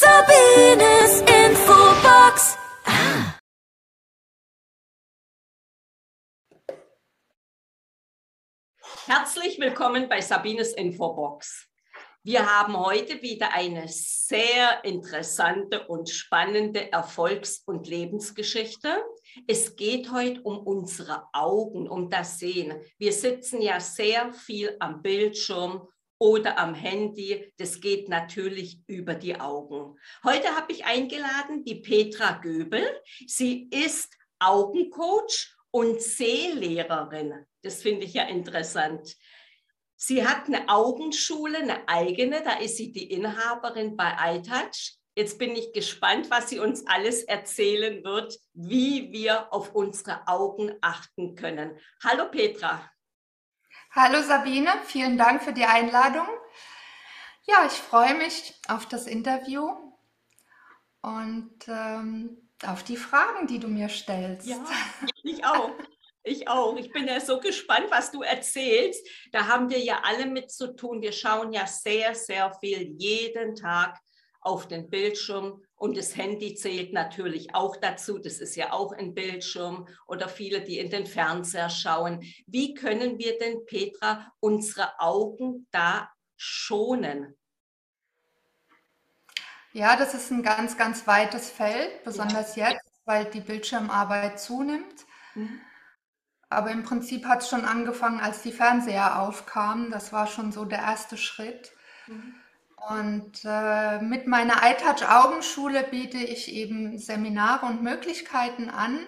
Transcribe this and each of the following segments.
Sabines Infobox. Herzlich willkommen bei Sabines Infobox. Wir haben heute wieder eine sehr interessante und spannende Erfolgs- und Lebensgeschichte. Es geht heute um unsere Augen, um das Sehen. Wir sitzen ja sehr viel am Bildschirm oder am Handy. Das geht natürlich über die Augen. Heute habe ich eingeladen die Petra Göbel. Sie ist Augencoach und Sehlehrerin. Das finde ich ja interessant. Sie hat eine Augenschule, eine eigene, da ist sie die Inhaberin bei iTouch. Jetzt bin ich gespannt, was sie uns alles erzählen wird, wie wir auf unsere Augen achten können. Hallo Petra. Hallo Sabine, vielen Dank für die Einladung. Ja, ich freue mich auf das Interview und ähm, auf die Fragen, die du mir stellst. Ja, ich auch. Ich auch. Ich bin ja so gespannt, was du erzählst. Da haben wir ja alle mit zu tun. Wir schauen ja sehr, sehr viel jeden Tag auf den Bildschirm und das Handy zählt natürlich auch dazu. Das ist ja auch ein Bildschirm oder viele, die in den Fernseher schauen. Wie können wir denn, Petra, unsere Augen da schonen? Ja, das ist ein ganz, ganz weites Feld, besonders ja. jetzt, weil die Bildschirmarbeit zunimmt. Mhm. Aber im Prinzip hat es schon angefangen, als die Fernseher aufkamen. Das war schon so der erste Schritt. Mhm. Und äh, mit meiner iTouch Augenschule biete ich eben Seminare und Möglichkeiten an,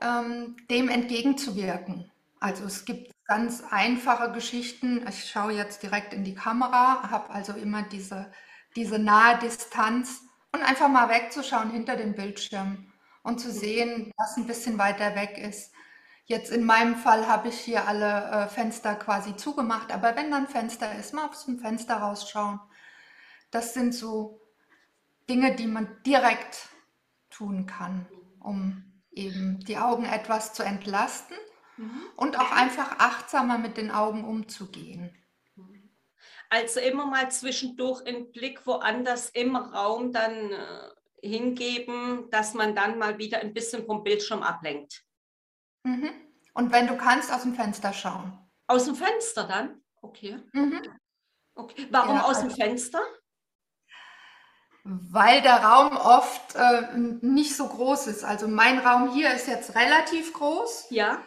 ähm, dem entgegenzuwirken. Also es gibt ganz einfache Geschichten. Ich schaue jetzt direkt in die Kamera, habe also immer diese, diese nahe Distanz und einfach mal wegzuschauen hinter dem Bildschirm und zu sehen, was ein bisschen weiter weg ist. Jetzt in meinem Fall habe ich hier alle äh, Fenster quasi zugemacht, aber wenn dann Fenster ist, mal aus dem Fenster rausschauen. Das sind so Dinge, die man direkt tun kann, um eben die Augen etwas zu entlasten mhm. und auch einfach achtsamer mit den Augen umzugehen. Also immer mal zwischendurch einen Blick woanders im Raum dann äh, hingeben, dass man dann mal wieder ein bisschen vom Bildschirm ablenkt. Mhm. Und wenn du kannst, aus dem Fenster schauen. Aus dem Fenster dann? Okay. Mhm. okay. Warum ja, aus dem also, Fenster? Weil der Raum oft äh, nicht so groß ist. Also mein Raum hier ist jetzt relativ groß. Ja.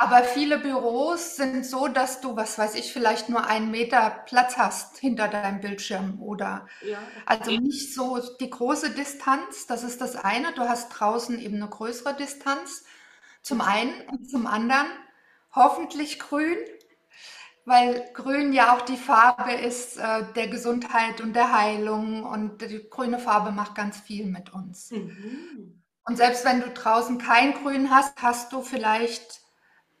Aber viele Büros sind so, dass du, was weiß ich, vielleicht nur einen Meter Platz hast hinter deinem Bildschirm oder ja, okay. also nicht so die große Distanz. Das ist das eine. Du hast draußen eben eine größere Distanz. Zum einen und zum anderen hoffentlich grün, weil grün ja auch die Farbe ist äh, der Gesundheit und der Heilung und die grüne Farbe macht ganz viel mit uns. Mhm. Und selbst wenn du draußen kein Grün hast, hast du vielleicht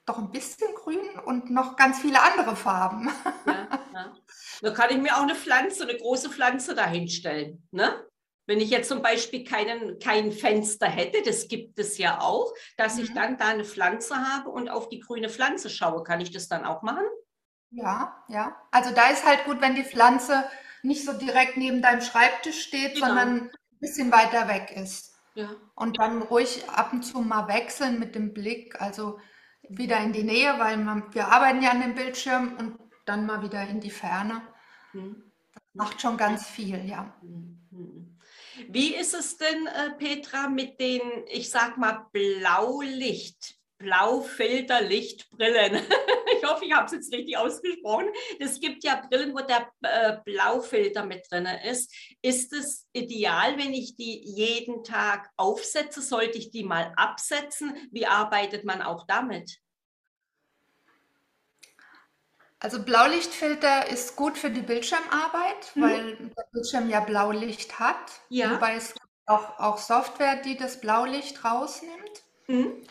doch ein bisschen Grün und noch ganz viele andere Farben. Ja, ja. Da kann ich mir auch eine Pflanze, eine große Pflanze dahinstellen. Ne? Wenn ich jetzt zum Beispiel keinen, kein Fenster hätte, das gibt es ja auch, dass mhm. ich dann da eine Pflanze habe und auf die grüne Pflanze schaue. Kann ich das dann auch machen? Ja, ja. Also da ist halt gut, wenn die Pflanze nicht so direkt neben deinem Schreibtisch steht, genau. sondern ein bisschen weiter weg ist. Ja. Und dann ruhig ab und zu mal wechseln mit dem Blick, also wieder in die Nähe, weil man, wir arbeiten ja an dem Bildschirm und dann mal wieder in die Ferne. Mhm. Das macht schon ganz viel, ja. Mhm. mhm. Wie ist es denn, äh, Petra, mit den, ich sag mal, Blaulicht, Blaufilterlichtbrillen? ich hoffe, ich habe es jetzt richtig ausgesprochen. Es gibt ja Brillen, wo der äh, Blaufilter mit drin ist. Ist es ideal, wenn ich die jeden Tag aufsetze? Sollte ich die mal absetzen? Wie arbeitet man auch damit? Also Blaulichtfilter ist gut für die Bildschirmarbeit, mhm. weil der Bildschirm ja Blaulicht hat. Ja. Wobei es gibt auch, auch Software, die das Blaulicht rausnimmt. Mhm.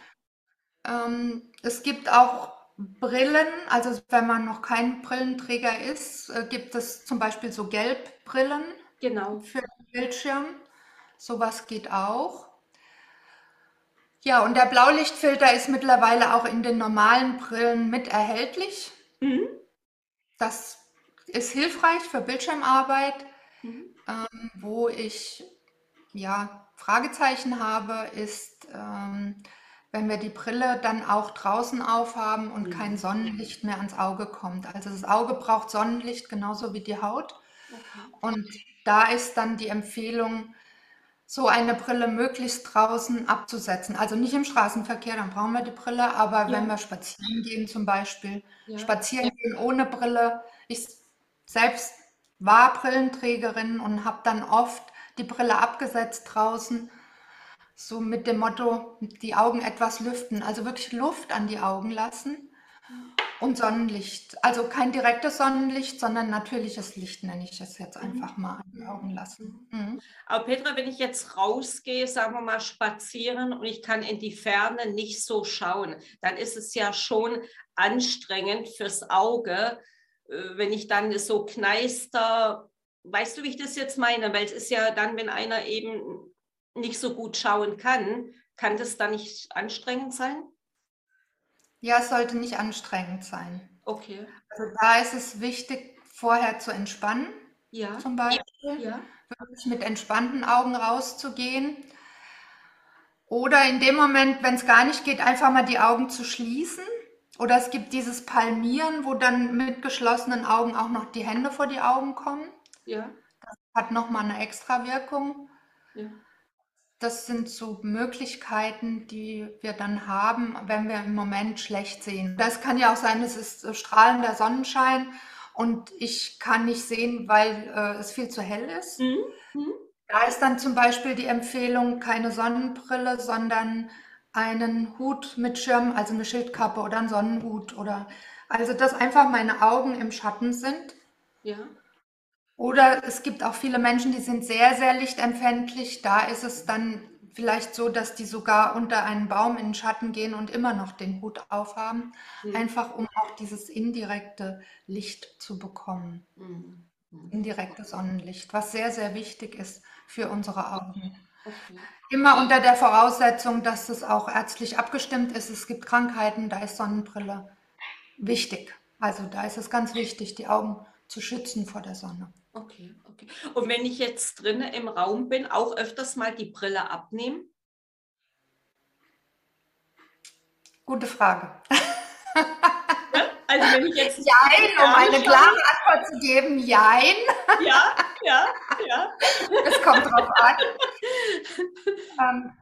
Ähm, es gibt auch Brillen, also wenn man noch kein Brillenträger ist, äh, gibt es zum Beispiel so Gelbbrillen genau. für den Bildschirm. Sowas geht auch. Ja, und der Blaulichtfilter ist mittlerweile auch in den normalen Brillen mit erhältlich. Mhm. Das ist hilfreich für Bildschirmarbeit. Mhm. Ähm, wo ich ja Fragezeichen habe, ist, ähm, wenn wir die Brille dann auch draußen aufhaben und kein Mhm. Sonnenlicht mehr ans Auge kommt. Also das Auge braucht Sonnenlicht genauso wie die Haut. Okay. Und da ist dann die Empfehlung, so eine Brille möglichst draußen abzusetzen. Also nicht im Straßenverkehr, dann brauchen wir die Brille, aber wenn Ja. wir spazieren gehen zum Beispiel, Ja. spazieren gehen ohne Brille. Ich selbst war Brillenträgerin und habe dann oft die Brille abgesetzt draußen, so mit dem Motto, die Augen etwas lüften, also wirklich Luft an die Augen lassen und Sonnenlicht. Also kein direktes Sonnenlicht, sondern natürliches Licht nenne ich es jetzt einfach mal an die Augen lassen. Mhm. Aber Petra, wenn ich jetzt rausgehe, sagen wir mal spazieren und ich kann in die Ferne nicht so schauen, dann ist es ja schon anstrengend fürs Auge, äh, wenn ich dann so kneister, weißt du, wie ich das jetzt meine? Weil es ist ja dann, wenn einer eben nicht so gut schauen kann, kann das dann nicht anstrengend sein? Ja, es sollte nicht anstrengend sein. Okay. Also da ist es wichtig, vorher zu entspannen, Ja. zum Beispiel. Ja. wirklich mit entspannten Augen rauszugehen. Oder in dem Moment, wenn es gar nicht geht, einfach mal die Augen zu schließen. Oder es gibt dieses Palmieren, wo dann mit geschlossenen Augen auch noch die Hände vor die Augen kommen. Ja. Hat nochmal eine extra Wirkung. Ja. Das sind so Möglichkeiten, die wir dann haben, wenn wir im Moment schlecht sehen. Das kann ja auch sein, es ist äh, strahlender Sonnenschein und ich kann nicht sehen, weil äh, es viel zu hell ist. Mhm. Mhm. Da ist dann zum Beispiel die Empfehlung, keine Sonnenbrille, sondern einen Hut mit Schirm, also eine Schildkappe oder einen Sonnenhut oder also dass einfach meine Augen im Schatten sind. Ja. Oder es gibt auch viele Menschen, die sind sehr, sehr lichtempfindlich. Da ist es dann vielleicht so, dass die sogar unter einen Baum in den Schatten gehen und immer noch den Hut aufhaben, Mhm. einfach um auch dieses indirekte Licht zu bekommen. Mhm. Mhm. Indirekte Sonnenlicht, was sehr, sehr wichtig ist für unsere Augen. Okay. Immer unter der Voraussetzung, dass es auch ärztlich abgestimmt ist. Es gibt Krankheiten, da ist Sonnenbrille wichtig. Also da ist es ganz wichtig, die Augen zu schützen vor der Sonne. Okay, okay. Und wenn ich jetzt drinnen im Raum bin, auch öfters mal die Brille abnehmen? Gute Frage. Also wenn ich jetzt Jein, um eine klare Antwort zu geben, jein. ja, ja, ja. Es kommt drauf an. ähm,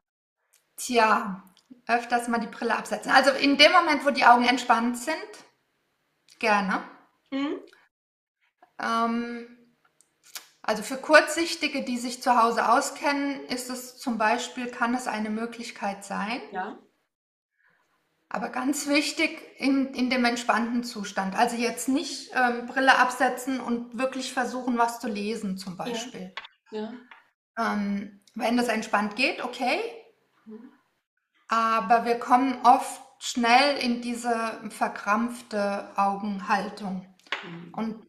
tja, öfters mal die Brille absetzen. Also in dem Moment, wo die Augen entspannt sind, gerne. Hm? Ähm, also für Kurzsichtige, die sich zu Hause auskennen, ist es zum Beispiel, kann es eine Möglichkeit sein. Ja, Aber ganz wichtig in, in dem entspannten Zustand. Also jetzt nicht ähm, Brille absetzen und wirklich versuchen, was zu lesen zum Beispiel. ja. Ähm, wenn das entspannt geht, okay. Mhm. Aber wir kommen oft schnell in diese verkrampfte Augenhaltung. Hm. Und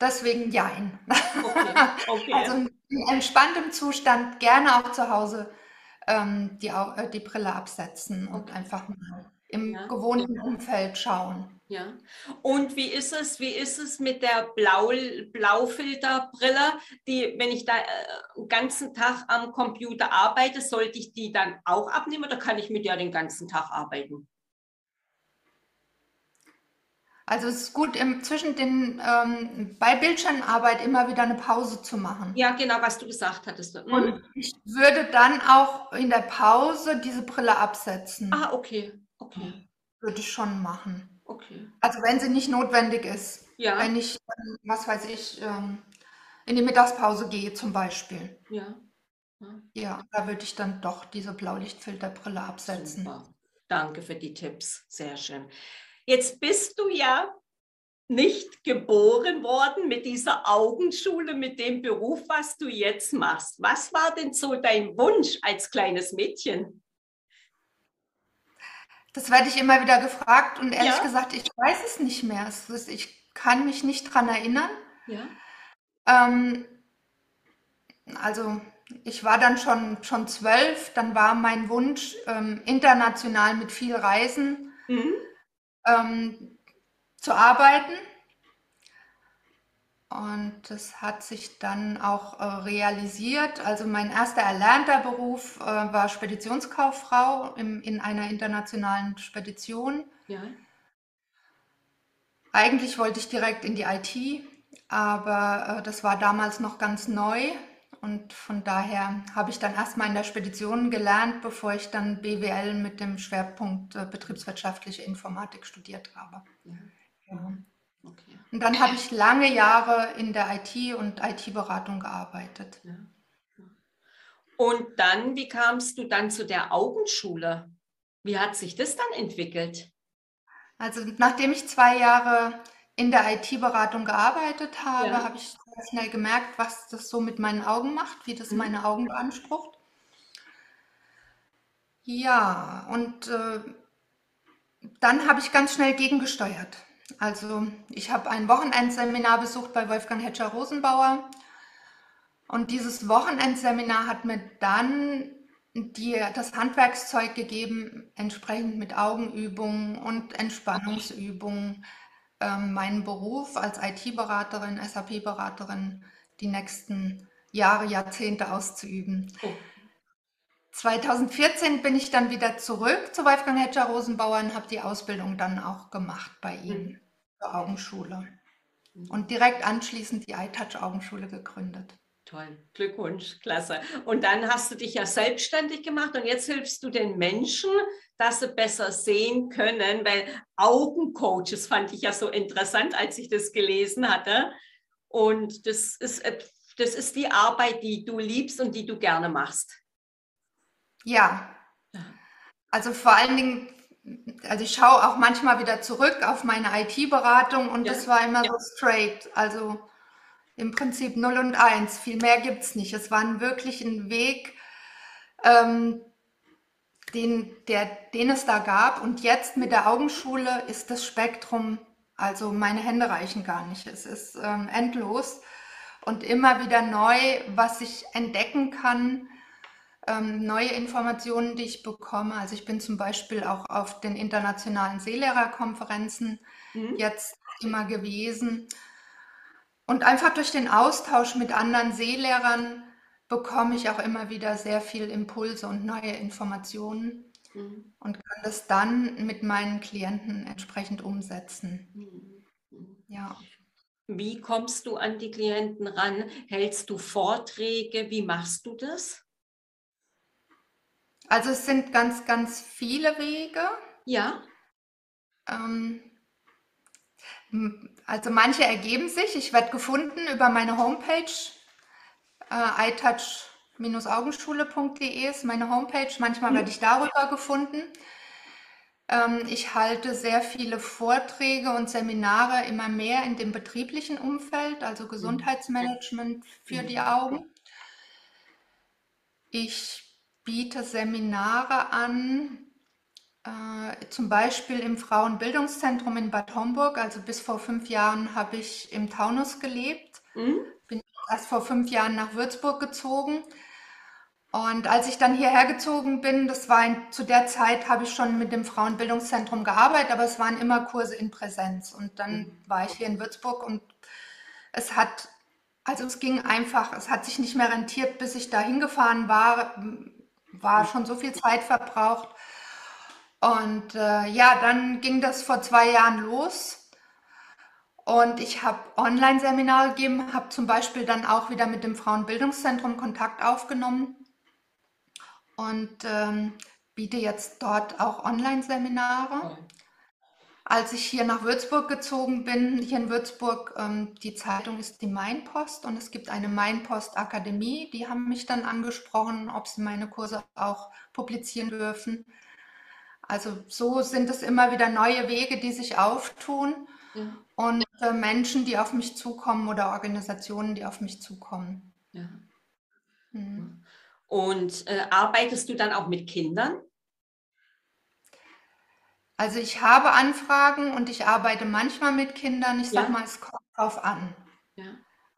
deswegen jein. Okay, okay. Also in entspanntem Zustand gerne auch zu Hause ähm, die, äh, die Brille absetzen und einfach mal im Ja. gewohnten Umfeld schauen. Ja. Und wie ist es, wie ist es mit der Blau, Blaufilterbrille, die, wenn ich da äh, den ganzen Tag am Computer arbeite, sollte ich die dann auch abnehmen oder kann ich mit der den ganzen Tag arbeiten? Also es ist gut, im, zwischen den, ähm, bei Bildschirmarbeit immer wieder eine Pause zu machen. Ja, genau, was du gesagt hattest. Mhm. Und ich würde dann auch in der Pause diese Brille absetzen. Ah, okay, okay, Würde ich schon machen. okay. Also wenn sie nicht notwendig ist. Ja, Wenn ich, was weiß ich, ähm, in die Mittagspause gehe zum Beispiel. ja. ja. Ja, da würde ich dann doch diese Blaulichtfilterbrille absetzen. Super. Danke für die Tipps. Sehr schön. Jetzt bist du ja nicht geboren worden mit dieser Augenschule, mit dem Beruf, was du jetzt machst. Was war denn so dein Wunsch als kleines Mädchen? Das werde ich immer wieder gefragt und ehrlich Ja? gesagt, ich weiß es nicht mehr. Ich kann mich nicht dran erinnern. Ja, Ähm, also ich war dann schon, schon zwölf, dann war mein Wunsch, ähm, international mit viel Reisen mhm. Ähm, zu arbeiten. Und das hat sich dann auch äh, realisiert. Also mein erster erlernter Beruf äh, war Speditionskauffrau im, in einer internationalen Spedition. Ja. Eigentlich wollte ich direkt in die IT, aber äh, das war damals noch ganz neu. Und von daher habe ich dann erstmal in der Spedition gelernt, bevor ich dann BWL mit dem Schwerpunkt äh, betriebswirtschaftliche Informatik studiert habe. ja. Ja. Okay. Und dann habe ich lange Jahre in der IT und IT-Beratung gearbeitet. Ja. Und dann, wie kamst du dann zu der Augenschule? Wie hat sich das dann entwickelt? Also nachdem ich zwei Jahre in der IT-Beratung gearbeitet habe, Ja. habe ich sehr schnell gemerkt, was das so mit meinen Augen macht, wie das Mhm. meine Augen beansprucht. Ja, und äh, dann habe ich ganz schnell gegengesteuert. Also ich habe ein Wochenendseminar besucht bei Wolfgang Hetscher-Rosenbauer und dieses Wochenendseminar hat mir dann die, das Handwerkszeug gegeben, entsprechend mit Augenübungen und Entspannungsübungen ähm, meinen Beruf als IT-Beraterin, SAP-Beraterin die nächsten Jahre, Jahrzehnte auszuüben. Oh. 2014 bin ich dann wieder zurück zu Wolfgang Hetscher-Rosenbauer und habe die Ausbildung dann auch gemacht bei ihm zur Augenschule. Und direkt anschließend die iTouch-Augenschule gegründet. Toll, Glückwunsch, klasse. Und dann hast du dich ja selbstständig gemacht und jetzt hilfst du den Menschen, dass sie besser sehen können, weil Augencoaches fand ich ja so interessant, als ich das gelesen hatte. Und das ist, et- das ist die Arbeit, die du liebst und die du gerne machst. Ja, Ja. also vor allen Dingen, also ich schaue auch manchmal wieder zurück auf meine IT-Beratung und Ja, das war immer ja. so straight. Also im Prinzip 0 und 1. Viel mehr gibt es nicht. Es war wirklich ein Weg, ähm, den, der, den es da gab. Und jetzt mit der Augenschule ist das Spektrum, also meine Hände reichen gar nicht. Es ist ähm, endlos und immer wieder neu, was ich entdecken kann ähm, neue Informationen, die ich bekomme. Also ich bin zum Beispiel auch auf den internationalen Seelehrerkonferenzen Mhm. jetzt immer gewesen. Und einfach durch den Austausch mit anderen Seelehrern bekomme ich auch immer wieder sehr viel Impulse und neue Informationen Mhm. und kann das dann mit meinen Klienten entsprechend umsetzen. Mhm. Ja. Wie kommst du an die Klienten ran? Hältst du Vorträge? Wie machst du das? Also es sind ganz, ganz viele Wege. Ja, Ähm, also manche ergeben sich. Ich werde gefunden über meine Homepage. Äh, iTouch-augenschule.de ist meine Homepage. Manchmal Mhm. werde ich darüber gefunden. Ähm, ich halte sehr viele Vorträge und Seminare immer mehr in dem betrieblichen Umfeld, also Gesundheitsmanagement für die Augen. Ich biete Seminare an, äh, zum Beispiel im Frauenbildungszentrum in Bad Homburg. Also bis vor fünf Jahren habe ich im Taunus glebt. Mhm. Erst vor fünf Jahren nach Würzburg gezogen. Und als ich dann hierher gezogen bin, das war in, zu der Zeit, habe ich schon mit dem Frauenbildungszentrum gearbeitet, aber es waren immer Kurse in Präsenz. Und dann war ich hier in Würzburg und es hat, also es ging einfach, es hat sich nicht mehr rentiert, bis ich da hingefahren war, war schon so viel Zeit verbraucht. Und äh, ja, dann ging das vor zwei Jahren los. Und ich habe Online-Seminare gegeben, habe zum Beispiel dann auch wieder mit dem Frauenbildungszentrum Kontakt aufgenommen und ähm, biete jetzt dort auch Online-Seminare. Als ich hier nach Würzburg gezogen bin, hier in Würzburg, ähm, die Zeitung ist die Mainpost und es gibt eine Mainpost-Akademie. Die haben mich dann angesprochen, ob sie meine Kurse auch publizieren dürfen. Also so sind es immer wieder neue Wege, die sich auftun Ja, und äh, Menschen, die auf mich zukommen oder Organisationen, die auf mich zukommen. ja. Hm. Und äh, arbeitest du dann auch mit Kindern? Also ich habe Anfragen und ich arbeite manchmal mit Kindern. Ich sag Ja. mal, es kommt drauf an. Ja.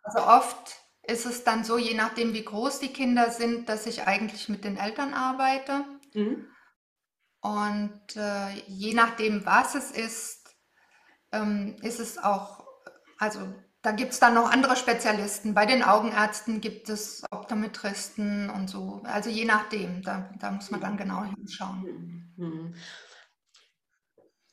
Also oft ist es dann so, je nachdem, wie groß die Kinder sind, dass ich eigentlich mit den Eltern arbeite. Mhm. Und äh, je nachdem, was es ist, ähm, ist es auch, also da gibt es dann noch andere Spezialisten. Bei den Augenärzten gibt es Optometristen und so. Also je nachdem, da, da muss man dann genau hinschauen.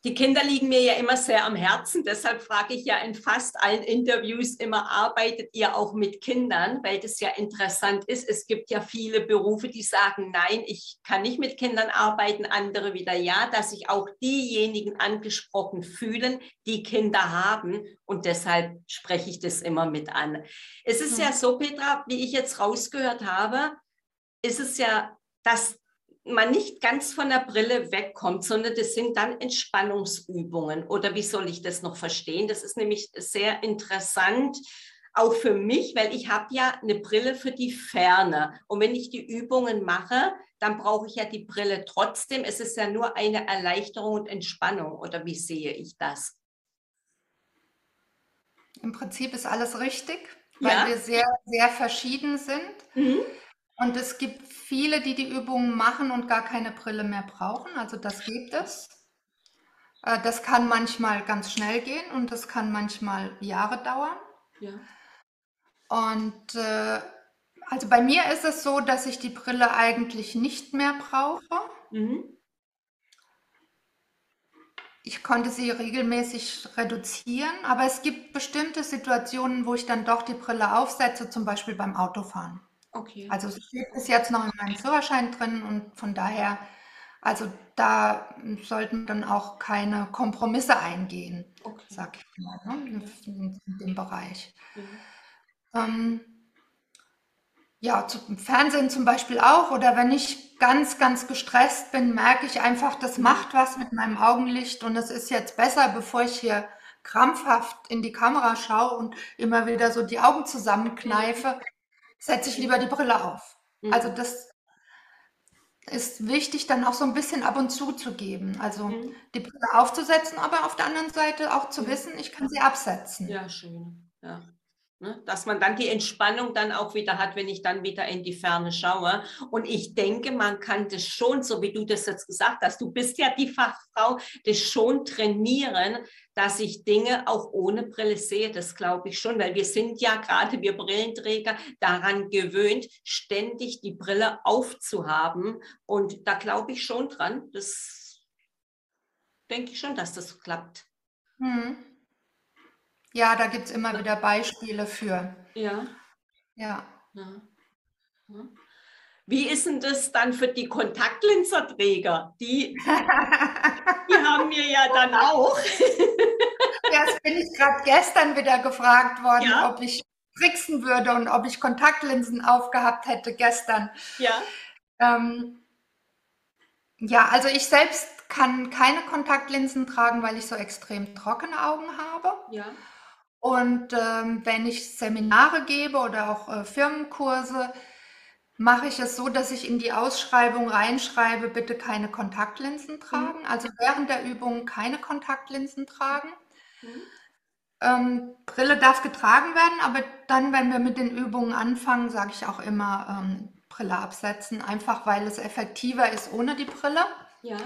Die Kinder liegen mir ja immer sehr am Herzen. Deshalb frage ich ja in fast allen Interviews immer, arbeitet ihr auch mit Kindern? Weil das ja interessant ist. Es gibt ja viele Berufe, die sagen, nein, ich kann nicht mit Kindern arbeiten. Andere wieder ja, dass sich auch diejenigen angesprochen fühlen, die Kinder haben. Und deshalb spreche ich das immer mit an. Es ist ja so, Petra, wie ich jetzt rausgehört habe, ist es ja, dass man nicht ganz von der Brille wegkommt, sondern das sind dann Entspannungsübungen. Oder wie soll ich das noch verstehen? Das ist nämlich sehr interessant, auch für mich, weil ich habe ja eine Brille für die Ferne. Und wenn ich die Übungen mache, dann brauche ich ja die Brille trotzdem. Es ist ja nur eine Erleichterung und Entspannung. Oder wie sehe ich das? Im Prinzip ist alles richtig, weil ja. wir sehr, sehr verschieden sind. Mhm. Und es gibt viele, die die Übungen machen und gar keine Brille mehr brauchen. Also das gibt es. Äh, das kann manchmal ganz schnell gehen und das kann manchmal Jahre dauern. Ja. Und äh, also bei mir ist es so, dass ich die Brille eigentlich nicht mehr brauche. Mhm. Ich konnte sie regelmäßig reduzieren, aber es gibt bestimmte Situationen, wo ich dann doch die Brille aufsetze, zum Beispiel beim Autofahren. Okay. Also es steht bis jetzt noch in meinem Führerschein drin und von daher, also da sollten dann auch keine Kompromisse eingehen, okay. sag ich mal, ne, in, in, dem Bereich. Mhm. Ähm, ja, zum Fernsehen zum Beispiel auch. Oder wenn ich ganz, ganz gestresst bin, merke ich einfach, das mhm. macht was mit meinem Augenlicht und es ist jetzt besser, bevor ich hier krampfhaft in die Kamera schaue und immer wieder so die Augen zusammenkneife, setze ich lieber die Brille auf. Mhm. Also das ist wichtig, dann auch so ein bisschen ab und zu zu geben. Also mhm. die Brille aufzusetzen, aber auf der anderen Seite auch zu wissen, ich kann sie absetzen. Ja, schön. Ja. Ne? Dass man dann die Entspannung dann auch wieder hat, wenn ich dann wieder in die Ferne schaue. Und ich denke, man kann das schon, so wie du das jetzt gesagt hast, du bist ja die Fachfrau, das schon trainieren, dass ich Dinge auch ohne Brille sehe. Das glaube ich schon, weil wir sind ja gerade, wir Brillenträger, daran gewöhnt, ständig die Brille aufzuhaben. Und da glaube ich schon dran. Das denke ich schon, dass das klappt. Hm. Ja, da gibt es immer wieder Beispiele für. Ja. Ja. ja. Wie ist denn das dann für die Kontaktlinserträger? Die, die haben wir ja dann auch. Das bin ich gerade gestern wieder gefragt worden, ja? ob ich tricksen würde und ob ich Kontaktlinsen aufgehabt hätte gestern. Ja. Ähm, ja, also ich selbst kann keine Kontaktlinsen tragen, weil ich so extrem trockene Augen habe. Ja. Und ähm, wenn ich Seminare gebe oder auch äh, Firmenkurse, mache ich es so, dass ich in die Ausschreibung reinschreibe, bitte keine Kontaktlinsen tragen. Mhm. Also während der Übung keine Kontaktlinsen tragen. Mhm. Ähm, Brille darf getragen werden, aber dann, wenn wir mit den Übungen anfangen, sage ich auch immer ähm, Brille absetzen, einfach weil es effektiver ist ohne die Brille. Ja.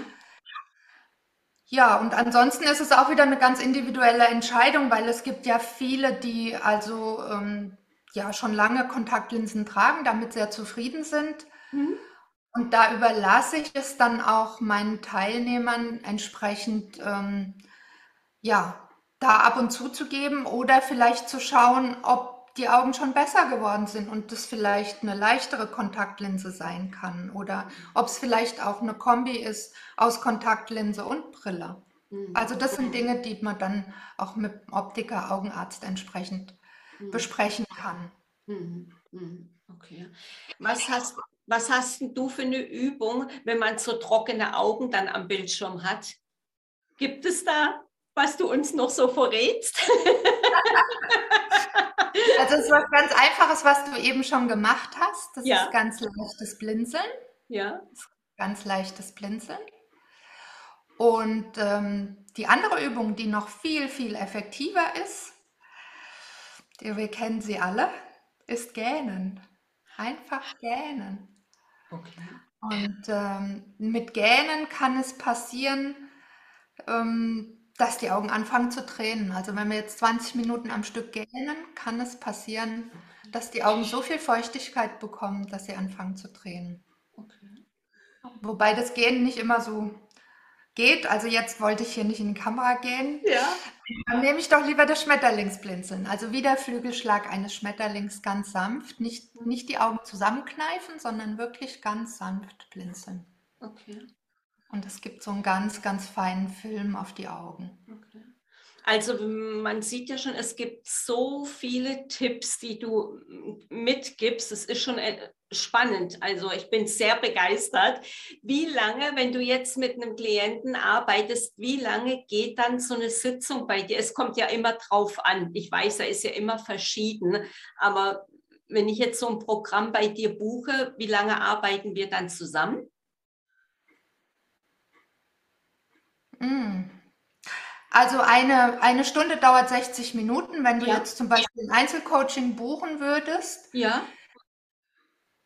Ja, und ansonsten ist es auch wieder eine ganz individuelle Entscheidung, weil es gibt ja viele, die also ähm, ja schon lange Kontaktlinsen tragen, damit sehr zufrieden sind. Mhm. Und da überlasse ich es dann auch meinen Teilnehmern entsprechend, ähm, ja, da ab und zu zu geben oder vielleicht zu schauen, ob die Augen schon besser geworden sind und das vielleicht eine leichtere Kontaktlinse sein kann oder ob es vielleicht auch eine Kombi ist aus Kontaktlinse und Brille. Mhm. Also das sind Dinge, die man dann auch mit Optiker, Augenarzt entsprechend mhm. besprechen kann. Mhm. mhm. Okay. Was hast, was hast du für eine Übung, wenn man so trockene Augen dann am Bildschirm hat? Gibt es da, was du uns noch so verrätst? Also es ist was ganz Einfaches, was du eben schon gemacht hast. Das ja. ist ganz leichtes Blinzeln. Ja. Ganz leichtes Blinzeln. Und ähm, die andere Übung, die noch viel, viel effektiver ist, die, wir kennen sie alle, ist Gähnen. Einfach gähnen. Okay. Und ähm, mit Gähnen kann es passieren, ähm, dass die Augen anfangen zu tränen. Also wenn wir jetzt 20 Minuten am Stück gähnen, kann es passieren, dass die Augen so viel Feuchtigkeit bekommen, dass sie anfangen zu tränen. Okay. Wobei das Gehen nicht immer so geht. Also jetzt wollte ich hier nicht in die Kamera gehen. Ja. Dann nehme ich doch lieber das Schmetterlingsblinzeln. Also wie der Flügelschlag eines Schmetterlings ganz sanft. Nicht, nicht die Augen zusammenkneifen, sondern wirklich ganz sanft blinzeln. Okay. Und es gibt so einen ganz, ganz feinen Film auf die Augen. Okay. Also man sieht ja schon, es gibt so viele Tipps, die du mitgibst. Es ist schon äh, spannend. Also ich bin sehr begeistert. Wie lange, wenn du jetzt mit einem Klienten arbeitest, wie lange geht dann so eine Sitzung bei dir? Es kommt ja immer drauf an. Ich weiß, er ist ja immer verschieden. Aber wenn ich jetzt so ein Programm bei dir buche, wie lange arbeiten wir dann zusammen? Mm. Also eine, eine Stunde dauert 60 Minuten. Wenn du Ja. jetzt zum Beispiel ein Einzelcoaching buchen würdest, Ja.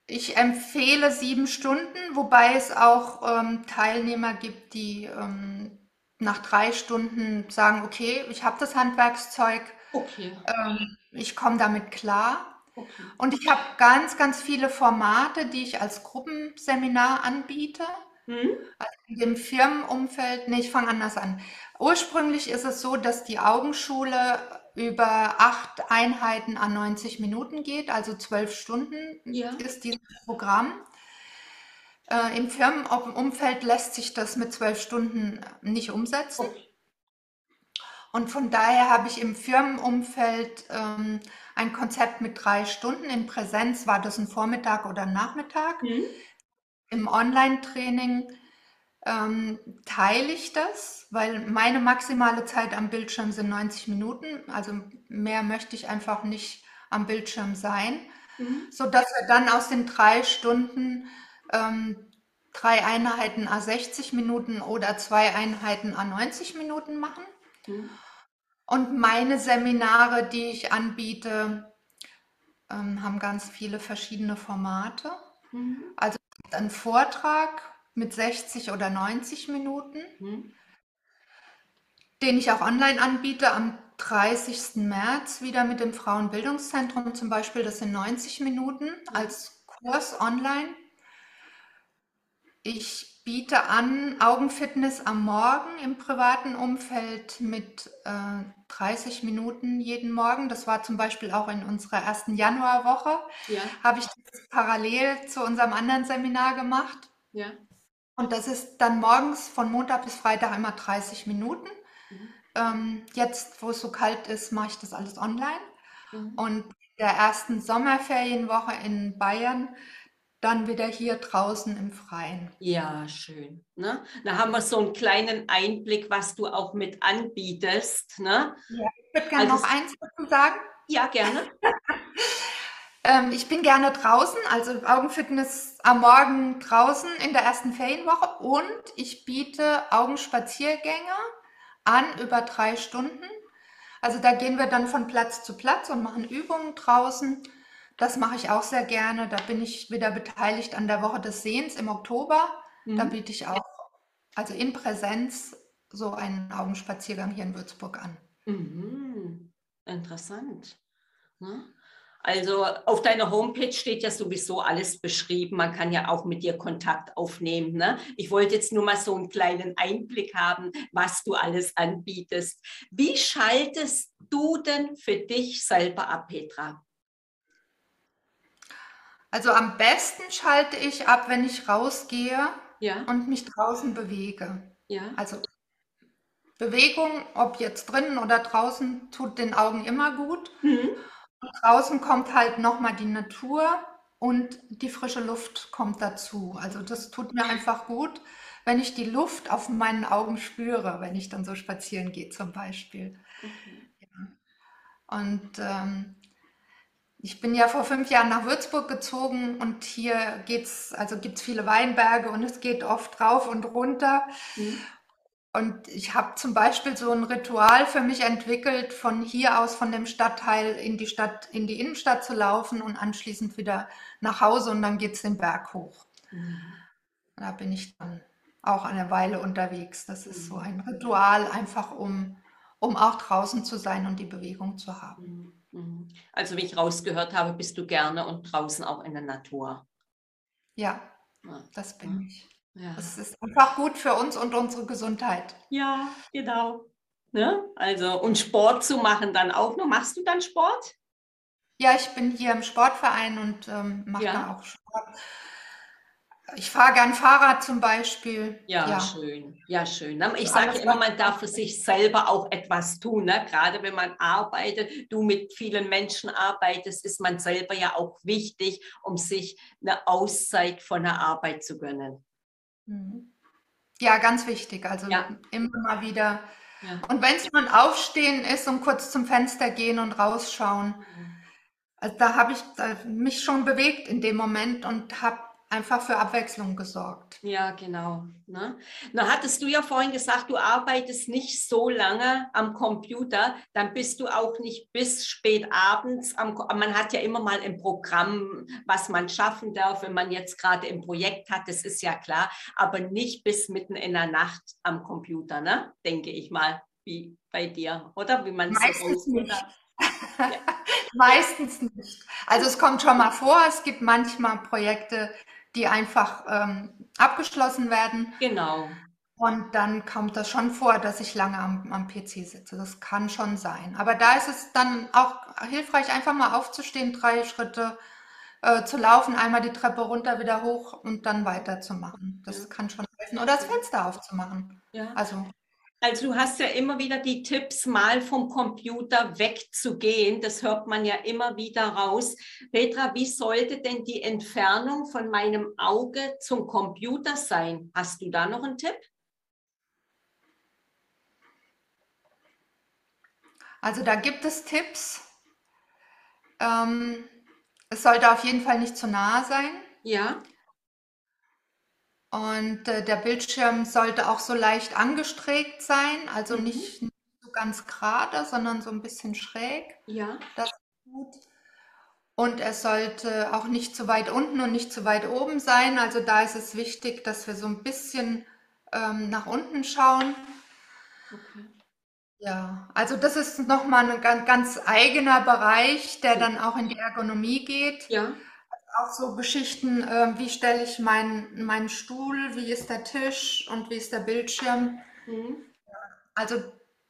ich empfehle sieben Stunden, wobei es auch ähm, Teilnehmer gibt, die ähm, nach drei Stunden sagen, okay, ich habe das Handwerkszeug, Okay. ähm, ich komme damit klar. okay. Und ich habe ganz, ganz viele Formate, die ich als Gruppenseminar anbiete. Hm? In dem Firmenumfeld, nee, ich fange anders an. Ursprünglich ist es so, dass die Augenschule über acht Einheiten an 90 Minuten geht, also zwölf Stunden Ja. ist dieses Programm. Äh, Im Firmenumfeld lässt sich das mit zwölf Stunden nicht umsetzen. Okay. Und von daher habe ich im Firmenumfeld ähm, ein Konzept mit drei Stunden. In Präsenz war das ein Vormittag oder ein Nachmittag. Hm? Im Online-Training ähm, teile ich das, weil meine maximale Zeit am Bildschirm sind 90 Minuten. Also mehr möchte ich einfach nicht am Bildschirm sein, Mhm. sodass wir dann aus den drei Stunden ähm, drei Einheiten a 60 Minuten oder zwei Einheiten a 90 Minuten machen. Hm? Und meine Seminare, die ich anbiete, ähm, haben ganz viele verschiedene Formate. Mhm. Ein Vortrag mit 60 oder 90 Minuten, Hm? den ich auch online anbiete am 30. März wieder mit dem Frauenbildungszentrum zum Beispiel. Das sind 90 Minuten als Kurs online. Ich biete an Augenfitness am Morgen im privaten Umfeld mit äh, 30 Minuten jeden Morgen. Das war zum Beispiel auch in unserer ersten Januarwoche. Ja. Habe ich das parallel zu unserem anderen Seminar gemacht. Ja. Und das ist dann morgens von Montag bis Freitag immer 30 Minuten. Mhm. Ähm, jetzt, wo es so kalt ist, mache ich das alles online. Mhm. Und der ersten Sommerferienwoche in Bayern dann wieder hier draußen im Freien. Ja, schön. Ne? Da haben wir so einen kleinen Einblick, was du auch mit anbietest. Ne? Ich würde gerne Also noch eins dazu sagen. Ja, gerne. Ähm, ich bin gerne draußen, also Augenfitness am Morgen draußen in der ersten Ferienwoche und ich biete Augenspaziergänge an über drei Stunden. Also da gehen wir dann von Platz zu Platz und machen Übungen draußen. Das mache ich auch sehr gerne. Da bin ich wieder beteiligt an der Woche des Sehens im Oktober. Da Mhm. biete ich auch, also in Präsenz, so einen Augenspaziergang hier in Würzburg an. Mhm. Interessant. Ne? Also auf deiner Homepage steht ja sowieso alles beschrieben. Man kann ja auch mit dir Kontakt aufnehmen. Ne? Ich wollte jetzt nur mal so einen kleinen Einblick haben, was du alles anbietest. Wie schaltest du denn für dich selber ab, Petra? Also am besten schalte ich ab, wenn ich rausgehe Ja, und mich draußen bewege. ja. Also Bewegung, ob jetzt drinnen oder draußen, tut den Augen immer gut. Mhm. Und draußen kommt halt nochmal die Natur und die frische Luft kommt dazu. Also das tut mir einfach gut, wenn ich die Luft auf meinen Augen spüre, wenn ich dann so spazieren gehe zum Beispiel. Okay. Und ähm, ich bin ja vor fünf Jahren nach Würzburg gezogen und hier geht's, also gibt's viele Weinberge und es geht oft rauf und runter. Mhm. Und ich habe zum Beispiel so ein Ritual für mich entwickelt, von hier aus, von dem Stadtteil in die Stadt, in die Innenstadt zu laufen und anschließend wieder nach Hause und dann geht's den Berg hoch. Mhm. Da bin ich dann auch eine Weile unterwegs. Das ist so ein Ritual, einfach um, um auch draußen zu sein und die Bewegung zu haben. Mhm. Mhm. Also wie ich rausgehört habe, bist du gerne und draußen auch in der Natur. Ja, das bin ich. Ja. Das ist einfach gut für uns und unsere Gesundheit. Ja, genau. Ne? Also, und Sport zu machen dann auch noch. Machst du dann Sport? Ja, ich bin hier im Sportverein und ähm, mache ja. da auch Sport. Ich fahre gern Fahrrad zum Beispiel. Ja, ja. schön. Ja, schön. Ich sage immer, man darf für sich selber auch etwas tun. Ne? Gerade wenn man arbeitet, du mit vielen Menschen arbeitest, ist man selber ja auch wichtig, um sich eine Auszeit von der Arbeit zu gönnen. Mhm. Ja, ganz wichtig. Also ja. immer mal wieder. Ja. Und wenn es nur ein Aufstehen ist und kurz zum Fenster gehen und rausschauen, mhm. also da habe ich mich schon bewegt in dem Moment und habe einfach für Abwechslung gesorgt. Ja, genau. Ne? Na, hattest du ja vorhin gesagt, du arbeitest nicht so lange am Computer, dann bist du auch nicht bis spät abends am man hat ja immer mal ein Programm, was man schaffen darf, wenn man jetzt gerade ein Projekt hat, das ist ja klar, aber nicht bis mitten in der Nacht am Computer, ne? Denke ich mal, wie bei dir, oder? Wie man Meistens nicht. Ja. Meistens nicht. Also es kommt schon mal vor, es gibt manchmal Projekte, die einfach ähm, abgeschlossen werden. Genau. Und dann kommt das schon vor, dass ich lange am, am PC sitze. Das kann schon sein. Aber da ist es dann auch hilfreich, einfach mal aufzustehen, drei Schritte äh, zu laufen, einmal die Treppe runter, wieder hoch und dann weiterzumachen. Das ja. kann schon helfen. Oder das Fenster aufzumachen. Ja. Also also du hast ja immer wieder die Tipps, mal vom Computer wegzugehen. Das hört man ja immer wieder raus. Petra, wie sollte denn die Entfernung von meinem Auge zum Computer sein? Hast du da noch einen Tipp? Also da gibt es Tipps. Ähm, es sollte auf jeden Fall nicht zu nah sein. Ja. Und äh, der Bildschirm sollte auch so leicht angestreckt sein, also mhm. nicht, nicht so ganz gerade, sondern so ein bisschen schräg. Ja. Das ist gut. Und er sollte auch nicht zu weit unten und nicht zu weit oben sein. Also da ist es wichtig, dass wir so ein bisschen ähm, nach unten schauen. Okay. Ja, also das ist nochmal ein ganz, ganz eigener Bereich, der dann auch in die Ergonomie geht. Ja auch so Geschichten, äh, wie stelle ich meinen meinen Stuhl, wie ist der Tisch und wie ist der Bildschirm. Mhm. Also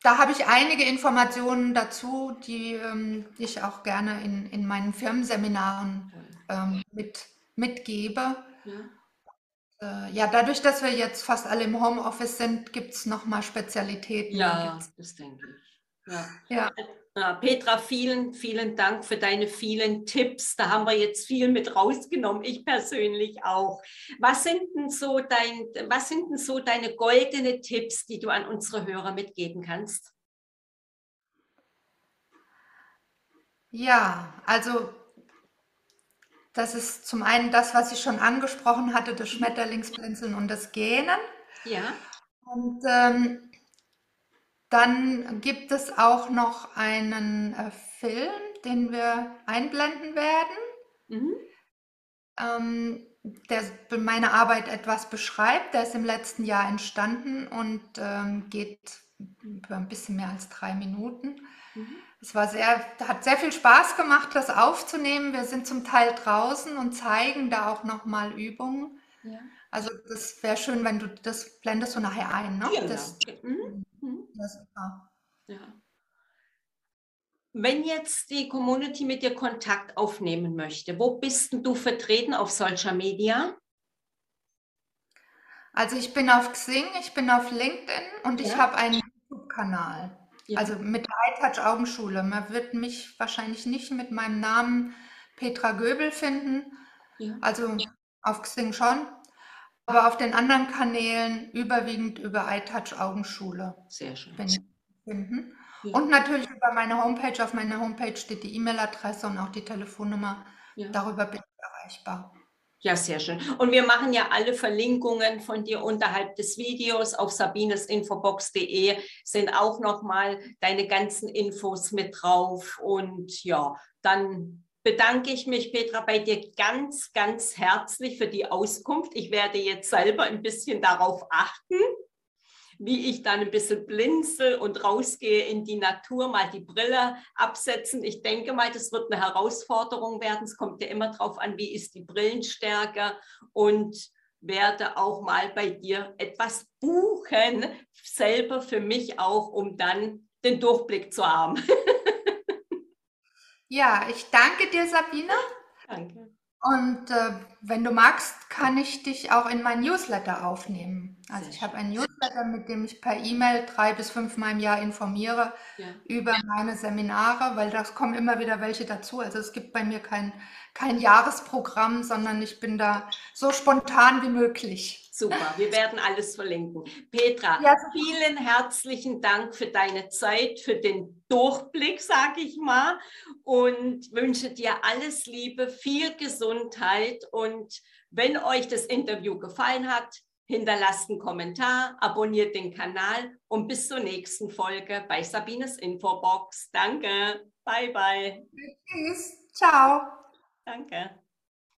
da habe ich einige Informationen dazu, die ähm, ich auch gerne in, in meinen Firmenseminaren ähm, mit, mitgebe. Ja. Äh, ja, dadurch, dass wir jetzt fast alle im Homeoffice sind, gibt es nochmal Spezialitäten. Ja, das denke ich. Ja. ja. Petra, vielen, vielen Dank für deine vielen Tipps. Da haben wir jetzt viel mit rausgenommen, ich persönlich auch. Was sind denn so, dein, was sind denn so deine goldenen Tipps, die du an unsere Hörer mitgeben kannst? Ja, also das ist zum einen das, was ich schon angesprochen hatte, das Schmetterlingsblinzeln und das Gähnen. Ja. Und ähm, dann gibt es auch noch einen äh, Film, den wir einblenden werden, mhm. ähm, der meine Arbeit etwas beschreibt. Der ist im letzten Jahr entstanden und ähm, geht über ein bisschen mehr als drei Minuten. Mhm. Es war sehr, hat sehr viel Spaß gemacht, das aufzunehmen. Wir sind zum Teil draußen und zeigen da auch nochmal Übungen. Ja. Also das wäre schön, wenn du das blendest du nachher ein. Ne? Ja, das, mhm. Ja, super. Ja. Wenn jetzt die Community mit dir Kontakt aufnehmen möchte, wo bist du vertreten auf Social Media? Also ich bin auf Xing, ich bin auf LinkedIn und ja. ich habe einen YouTube-Kanal. Ja. Also mit iTouch Augenschule. Man wird mich wahrscheinlich nicht mit meinem Namen Petra Göbel finden. Ja. Also auf Xing schon. Aber auf den anderen Kanälen überwiegend über iTouch Augenschule. Sehr schön. Finden. Ja. Und natürlich über meine Homepage. Auf meiner Homepage steht die E-Mail-Adresse und auch die Telefonnummer. Ja. Darüber bin ich erreichbar. Ja, sehr schön. Und wir machen ja alle Verlinkungen von dir unterhalb des Videos auf sabinesinfobox.de sind auch nochmal deine ganzen Infos mit drauf. Und ja, dann bedanke ich mich, Petra, bei dir ganz, ganz herzlich für die Auskunft. Ich werde jetzt selber ein bisschen darauf achten, wie ich dann ein bisschen blinzel und rausgehe in die Natur, mal die Brille absetzen. Ich denke mal, das wird eine Herausforderung werden. Es kommt ja immer darauf an, wie ist die Brillenstärke und werde auch mal bei dir etwas buchen, selber für mich auch, um dann den Durchblick zu haben. ja, ich danke dir, Sabine. Danke. Und äh, wenn du magst, kann ich dich auch in mein Newsletter aufnehmen. Also ich habe ein Newsletter, mit dem ich per E-Mail drei bis fünfmal im Jahr informiere ja. über meine Seminare, weil das kommen immer wieder welche dazu. Also es gibt bei mir kein, kein Jahresprogramm, sondern ich bin da so spontan wie möglich. Super, wir werden alles verlinken. Petra, ja. vielen herzlichen Dank für deine Zeit, für den Durchblick, sage ich mal, und wünsche dir alles Liebe, viel Gesundheit. Und wenn euch das Interview gefallen hat, hinterlasst einen Kommentar, abonniert den Kanal und bis zur nächsten Folge bei Sabines Infobox. Danke, bye bye. Tschüss, ciao. Danke.